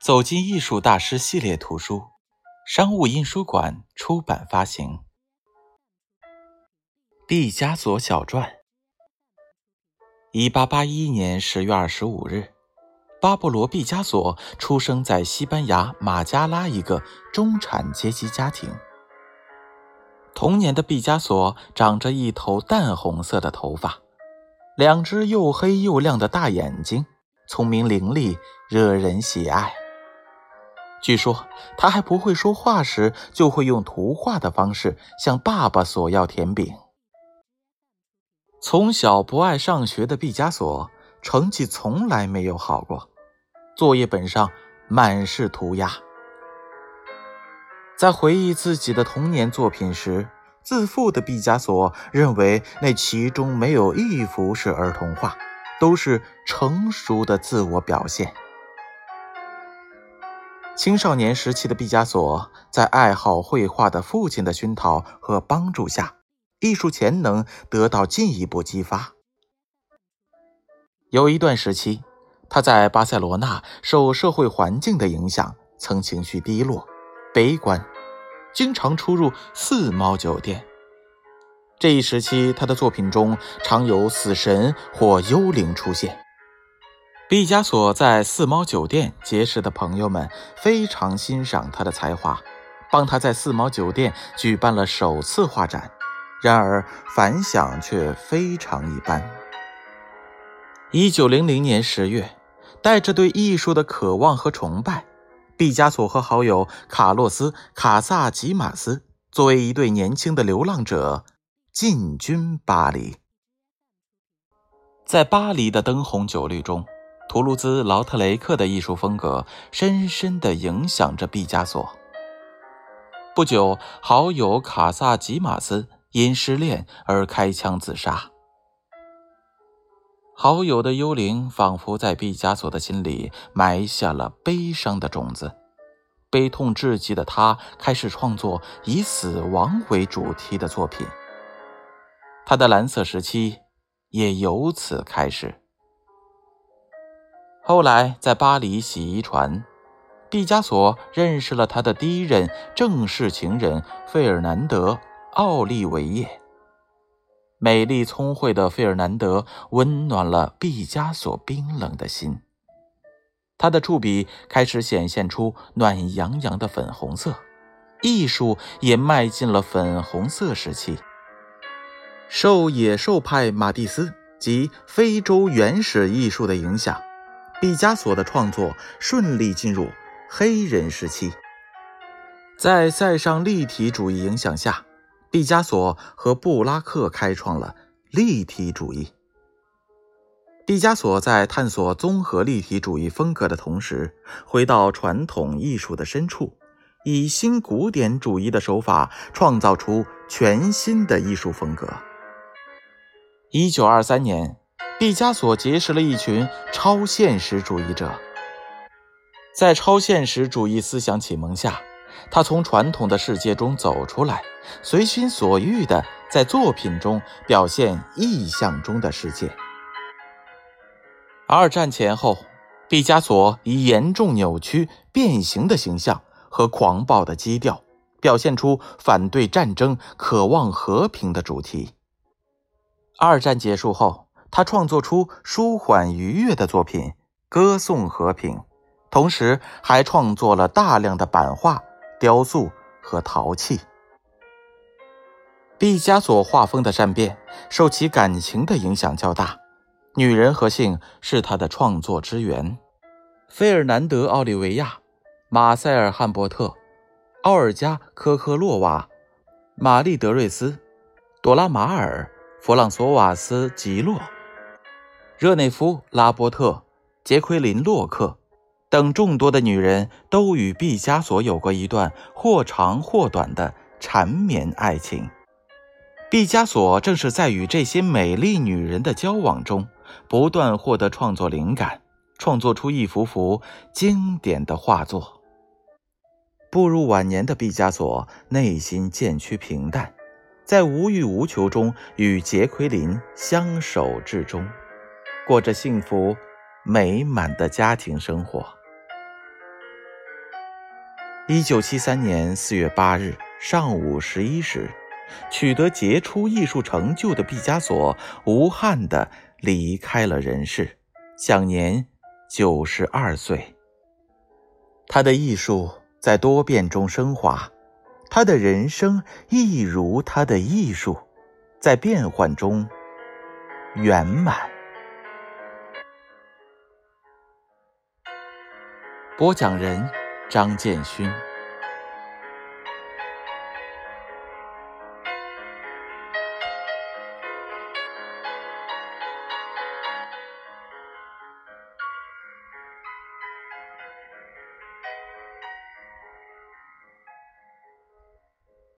走进艺术大师系列图书，商务印书馆出版发行。毕加索小传。一八八一年十月二十五日，巴勃罗·毕加索出生在西班牙马加拉一个中产阶级家庭。童年的毕加索长着一头淡红色的头发，两只又黑又亮的大眼睛，聪明伶俐，惹人喜爱。据说他还不会说话时，就会用图画的方式向爸爸索要甜饼。从小不爱上学的毕加索，成绩从来没有好过，作业本上满是涂鸦。在回忆自己的童年作品时，自负的毕加索认为那其中没有一幅是儿童画，都是成熟的自我表现。青少年时期的毕加索，在爱好绘画的父亲的熏陶和帮助下，艺术潜能得到进一步激发。有一段时期，他在巴塞罗那受社会环境的影响，曾情绪低落、悲观，经常出入四猫酒店。这一时期，他的作品中常有死神或幽灵出现。毕加索在四猫酒店结识的朋友们非常欣赏他的才华，帮他在四猫酒店举办了首次画展，然而反响却非常一般。一九零零年十月，带着对艺术的渴望和崇拜，毕加索和好友卡洛斯·卡萨吉马斯作为一对年轻的流浪者进军巴黎，在巴黎的灯红酒绿中。图卢兹·劳特雷克的艺术风格深深地影响着毕加索。不久，好友卡萨吉马斯因失恋而开枪自杀。好友的幽灵仿佛在毕加索的心里埋下了悲伤的种子，悲痛至极的他开始创作以死亡为主题的作品。他的蓝色时期也由此开始。后来，在巴黎洗衣船，毕加索认识了他的第一任正式情人费尔南德·奥利维耶。美丽聪慧的费尔南德温暖了毕加索冰冷的心，他的触笔开始显现出暖洋洋的粉红色，艺术也迈进了粉红色时期。受野兽派马蒂斯及非洲原始艺术的影响。毕加索的创作顺利进入黑人时期，在塞尚立体主义影响下，毕加索和布拉克开创了立体主义。毕加索在探索综合立体主义风格的同时，回到传统艺术的深处，以新古典主义的手法创造出全新的艺术风格。一九二三年。毕加索结识了一群超现实主义者，在超现实主义思想启蒙下，他从传统的世界中走出来，随心所欲地在作品中表现意象中的世界。二战前后，毕加索以严重扭曲、变形的形象和狂暴的基调，表现出反对战争、渴望和平的主题。二战结束后。他创作出舒缓愉悦的作品，歌颂和平，同时还创作了大量的版画、雕塑和陶器。毕加索画风的善变受其感情的影响较大，女人和性是他的创作之源。费尔南德·奥利维亚、马塞尔·汉伯特、奥尔加·科科洛娃、玛丽·德瑞斯、朵拉·马尔、弗朗索瓦斯·吉洛。热内夫·拉波特、杰奎琳·洛克等众多的女人都与毕加索有过一段或长或短的缠绵爱情。毕加索正是在与这些美丽女人的交往中，不断获得创作灵感，创作出一幅幅经典的画作。步入晚年的毕加索内心渐趋平淡，在无欲无求中与杰奎琳相守至终。过着幸福美满的家庭生活。一九七三年四月八日上午十一时，取得杰出艺术成就的毕加索无憾地离开了人世，享年九十二岁。他的艺术在多变中升华，他的人生亦如他的艺术，在变幻中圆满。播讲人：张建勋。